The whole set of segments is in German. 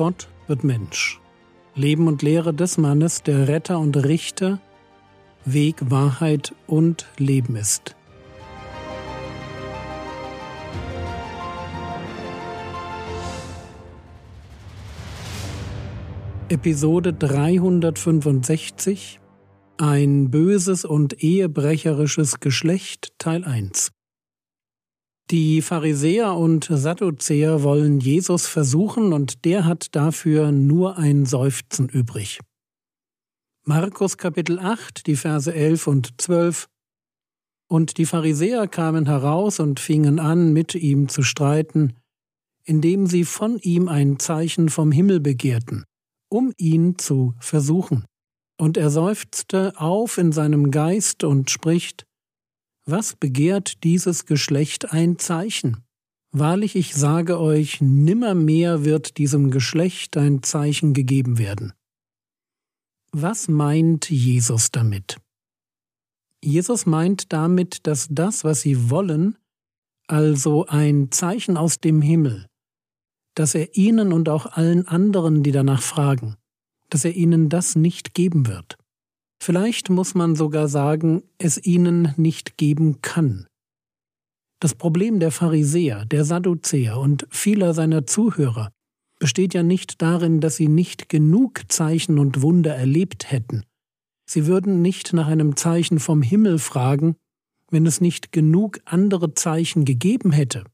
Gott wird Mensch. Leben und Lehre des Mannes, der Retter und Richter, Weg, Wahrheit und Leben ist. Episode 365 Ein böses und ehebrecherisches Geschlecht Teil 1 die Pharisäer und Sadduzäer wollen Jesus versuchen und der hat dafür nur ein Seufzen übrig. Markus Kapitel 8, die Verse 11 und 12 Und die Pharisäer kamen heraus und fingen an, mit ihm zu streiten, indem sie von ihm ein Zeichen vom Himmel begehrten, um ihn zu versuchen. Und er seufzte auf in seinem Geist und spricht, was begehrt dieses Geschlecht ein Zeichen? Wahrlich, ich sage euch, nimmermehr wird diesem Geschlecht ein Zeichen gegeben werden. Was meint Jesus damit? Jesus meint damit, dass das, was sie wollen, also ein Zeichen aus dem Himmel, dass er ihnen und auch allen anderen, die danach fragen, dass er ihnen das nicht geben wird. Vielleicht muss man sogar sagen, es ihnen nicht geben kann. Das Problem der Pharisäer, der Sadduzäer und vieler seiner Zuhörer besteht ja nicht darin, dass sie nicht genug Zeichen und Wunder erlebt hätten. Sie würden nicht nach einem Zeichen vom Himmel fragen, wenn es nicht genug andere Zeichen gegeben hätte.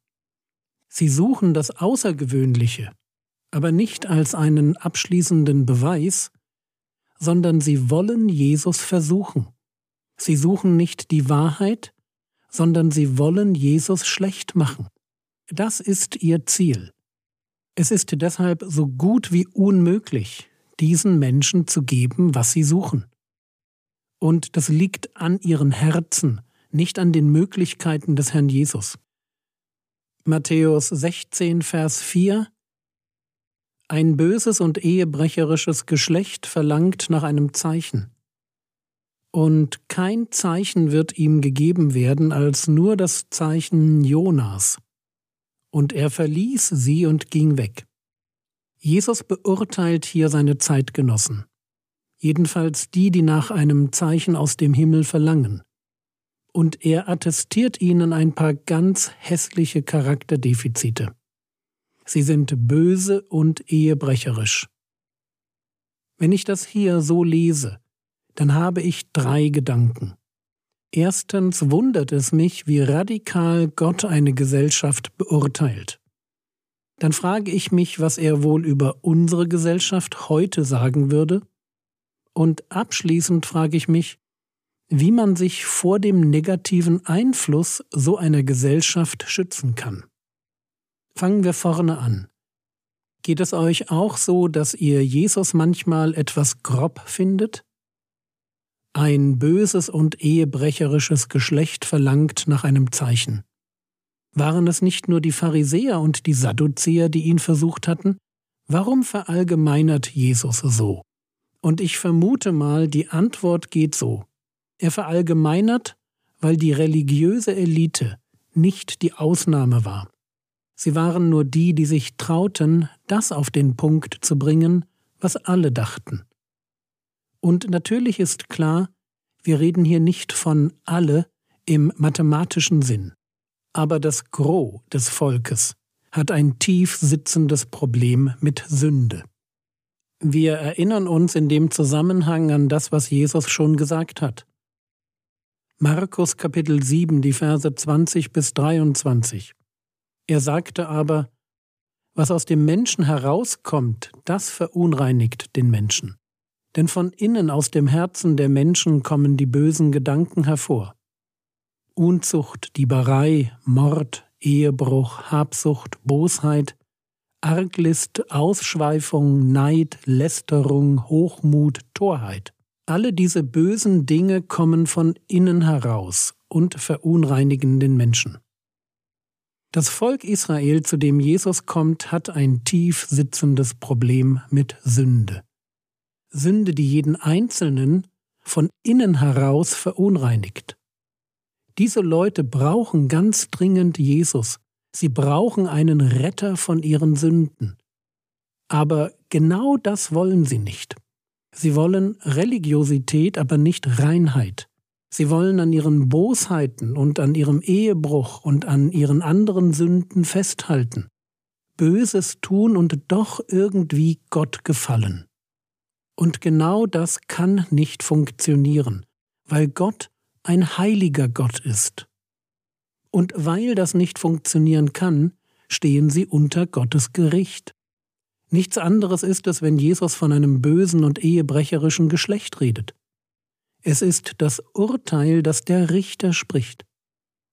Sie suchen das Außergewöhnliche, aber nicht als einen abschließenden Beweis, sondern sie wollen Jesus versuchen. Sie suchen nicht die Wahrheit, sondern sie wollen Jesus schlecht machen. Das ist ihr Ziel. Es ist deshalb so gut wie unmöglich, diesen Menschen zu geben, was sie suchen. Und das liegt an ihren Herzen, nicht an den Möglichkeiten des Herrn Jesus. Matthäus 16, Vers 4 ein böses und ehebrecherisches Geschlecht verlangt nach einem Zeichen. Und kein Zeichen wird ihm gegeben werden als nur das Zeichen Jonas. Und er verließ sie und ging weg. Jesus beurteilt hier seine Zeitgenossen, jedenfalls die, die nach einem Zeichen aus dem Himmel verlangen. Und er attestiert ihnen ein paar ganz hässliche Charakterdefizite. Sie sind böse und ehebrecherisch. Wenn ich das hier so lese, dann habe ich drei Gedanken. Erstens wundert es mich, wie radikal Gott eine Gesellschaft beurteilt. Dann frage ich mich, was er wohl über unsere Gesellschaft heute sagen würde. Und abschließend frage ich mich, wie man sich vor dem negativen Einfluss so einer Gesellschaft schützen kann. Fangen wir vorne an. Geht es euch auch so, dass ihr Jesus manchmal etwas grob findet? Ein böses und ehebrecherisches Geschlecht verlangt nach einem Zeichen. Waren es nicht nur die Pharisäer und die Sadduzäer, die ihn versucht hatten? Warum verallgemeinert Jesus so? Und ich vermute mal, die Antwort geht so. Er verallgemeinert, weil die religiöse Elite nicht die Ausnahme war. Sie waren nur die, die sich trauten, das auf den Punkt zu bringen, was alle dachten. Und natürlich ist klar, wir reden hier nicht von alle im mathematischen Sinn. Aber das Gros des Volkes hat ein tief sitzendes Problem mit Sünde. Wir erinnern uns in dem Zusammenhang an das, was Jesus schon gesagt hat. Markus Kapitel 7, die Verse 20 bis 23. Er sagte aber, was aus dem Menschen herauskommt, das verunreinigt den Menschen. Denn von innen aus dem Herzen der Menschen kommen die bösen Gedanken hervor. Unzucht, Dieberei, Mord, Ehebruch, Habsucht, Bosheit, Arglist, Ausschweifung, Neid, Lästerung, Hochmut, Torheit. Alle diese bösen Dinge kommen von innen heraus und verunreinigen den Menschen. Das Volk Israel, zu dem Jesus kommt, hat ein tief sitzendes Problem mit Sünde. Sünde, die jeden Einzelnen von innen heraus verunreinigt. Diese Leute brauchen ganz dringend Jesus. Sie brauchen einen Retter von ihren Sünden. Aber genau das wollen sie nicht. Sie wollen Religiosität, aber nicht Reinheit. Sie wollen an ihren Bosheiten und an ihrem Ehebruch und an ihren anderen Sünden festhalten. Böses tun und doch irgendwie Gott gefallen. Und genau das kann nicht funktionieren, weil Gott ein heiliger Gott ist. Und weil das nicht funktionieren kann, stehen sie unter Gottes Gericht. Nichts anderes ist es, wenn Jesus von einem bösen und ehebrecherischen Geschlecht redet. Es ist das Urteil, das der Richter spricht.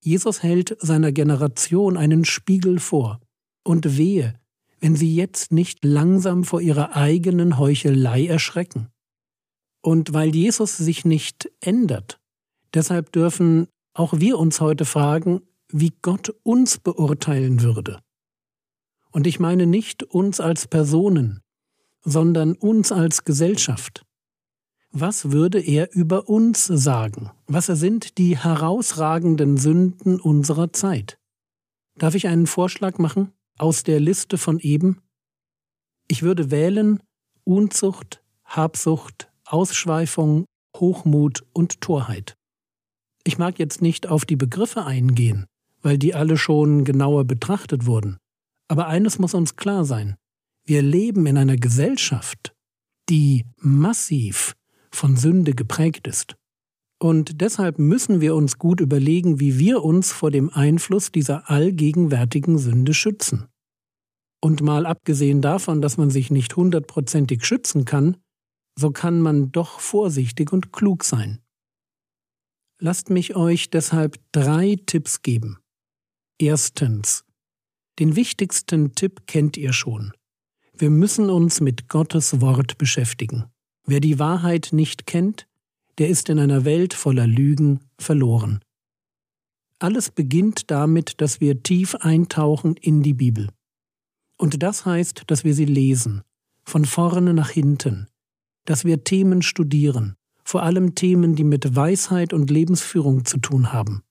Jesus hält seiner Generation einen Spiegel vor. Und wehe, wenn sie jetzt nicht langsam vor ihrer eigenen Heuchelei erschrecken. Und weil Jesus sich nicht ändert, deshalb dürfen auch wir uns heute fragen, wie Gott uns beurteilen würde. Und ich meine nicht uns als Personen, sondern uns als Gesellschaft. Was würde er über uns sagen? Was sind die herausragenden Sünden unserer Zeit? Darf ich einen Vorschlag machen aus der Liste von eben? Ich würde wählen Unzucht, Habsucht, Ausschweifung, Hochmut und Torheit. Ich mag jetzt nicht auf die Begriffe eingehen, weil die alle schon genauer betrachtet wurden. Aber eines muss uns klar sein. Wir leben in einer Gesellschaft, die massiv von Sünde geprägt ist. Und deshalb müssen wir uns gut überlegen, wie wir uns vor dem Einfluss dieser allgegenwärtigen Sünde schützen. Und mal abgesehen davon, dass man sich nicht hundertprozentig schützen kann, so kann man doch vorsichtig und klug sein. Lasst mich euch deshalb drei Tipps geben. Erstens. Den wichtigsten Tipp kennt ihr schon. Wir müssen uns mit Gottes Wort beschäftigen. Wer die Wahrheit nicht kennt, der ist in einer Welt voller Lügen verloren. Alles beginnt damit, dass wir tief eintauchen in die Bibel. Und das heißt, dass wir sie lesen, von vorne nach hinten, dass wir Themen studieren, vor allem Themen, die mit Weisheit und Lebensführung zu tun haben,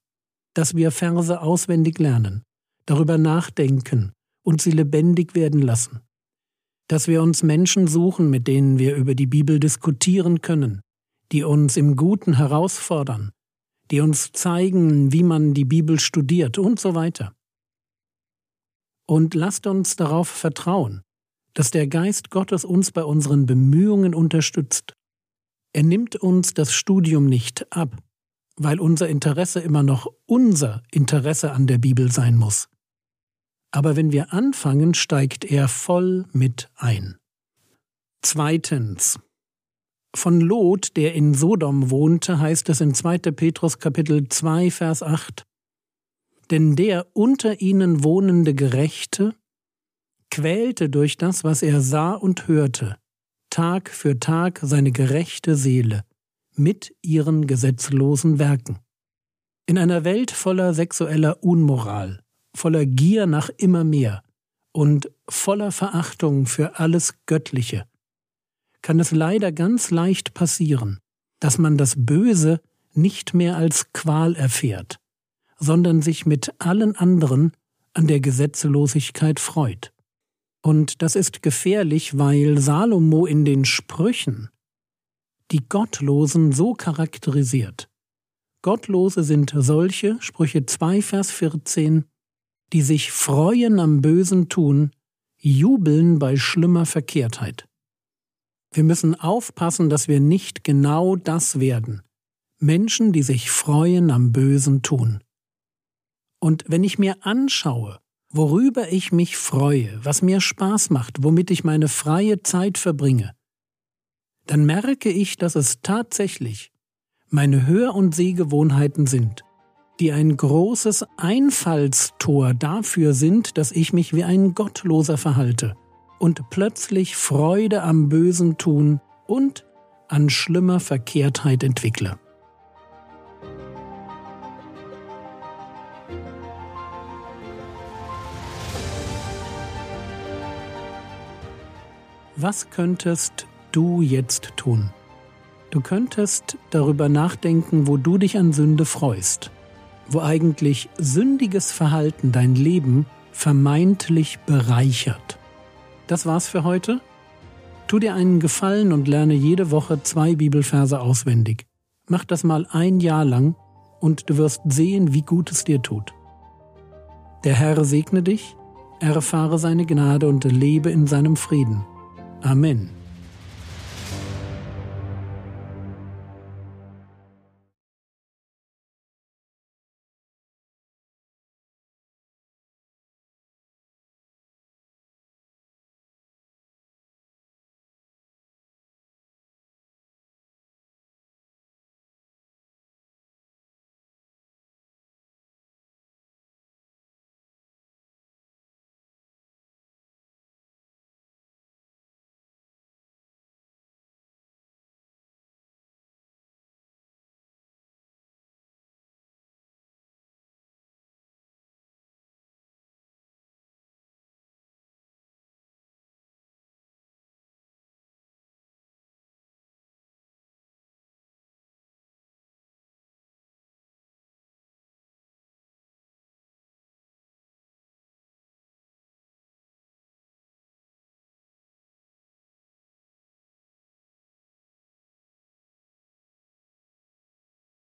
dass wir Verse auswendig lernen, darüber nachdenken und sie lebendig werden lassen. Dass wir uns Menschen suchen, mit denen wir über die Bibel diskutieren können, die uns im Guten herausfordern, die uns zeigen, wie man die Bibel studiert und so weiter. Und lasst uns darauf vertrauen, dass der Geist Gottes uns bei unseren Bemühungen unterstützt. Er nimmt uns das Studium nicht ab, weil unser Interesse immer noch unser Interesse an der Bibel sein muss aber wenn wir anfangen, steigt er voll mit ein. Zweitens. Von Lot, der in Sodom wohnte, heißt es in 2. Petrus Kapitel 2, Vers 8, Denn der unter ihnen wohnende Gerechte quälte durch das, was er sah und hörte, Tag für Tag seine gerechte Seele mit ihren gesetzlosen Werken. In einer Welt voller sexueller Unmoral, voller Gier nach immer mehr und voller Verachtung für alles Göttliche, kann es leider ganz leicht passieren, dass man das Böse nicht mehr als Qual erfährt, sondern sich mit allen anderen an der Gesetzlosigkeit freut. Und das ist gefährlich, weil Salomo in den Sprüchen die Gottlosen so charakterisiert. Gottlose sind solche, Sprüche 2, Vers 14, die sich freuen am bösen Tun, jubeln bei schlimmer Verkehrtheit. Wir müssen aufpassen, dass wir nicht genau das werden. Menschen, die sich freuen am bösen Tun. Und wenn ich mir anschaue, worüber ich mich freue, was mir Spaß macht, womit ich meine freie Zeit verbringe, dann merke ich, dass es tatsächlich meine Hör- und Sehgewohnheiten sind, die ein großes Einfallstor dafür sind, dass ich mich wie ein Gottloser verhalte und plötzlich Freude am Bösen tun und an schlimmer Verkehrtheit entwickle. Was könntest du jetzt tun? Du könntest darüber nachdenken, wo du dich an Sünde freust wo eigentlich sündiges Verhalten dein Leben vermeintlich bereichert. Das war's für heute. Tu dir einen Gefallen und lerne jede Woche zwei Bibelverse auswendig. Mach das mal ein Jahr lang und du wirst sehen, wie gut es dir tut. Der Herr segne dich, erfahre seine Gnade und lebe in seinem Frieden. Amen.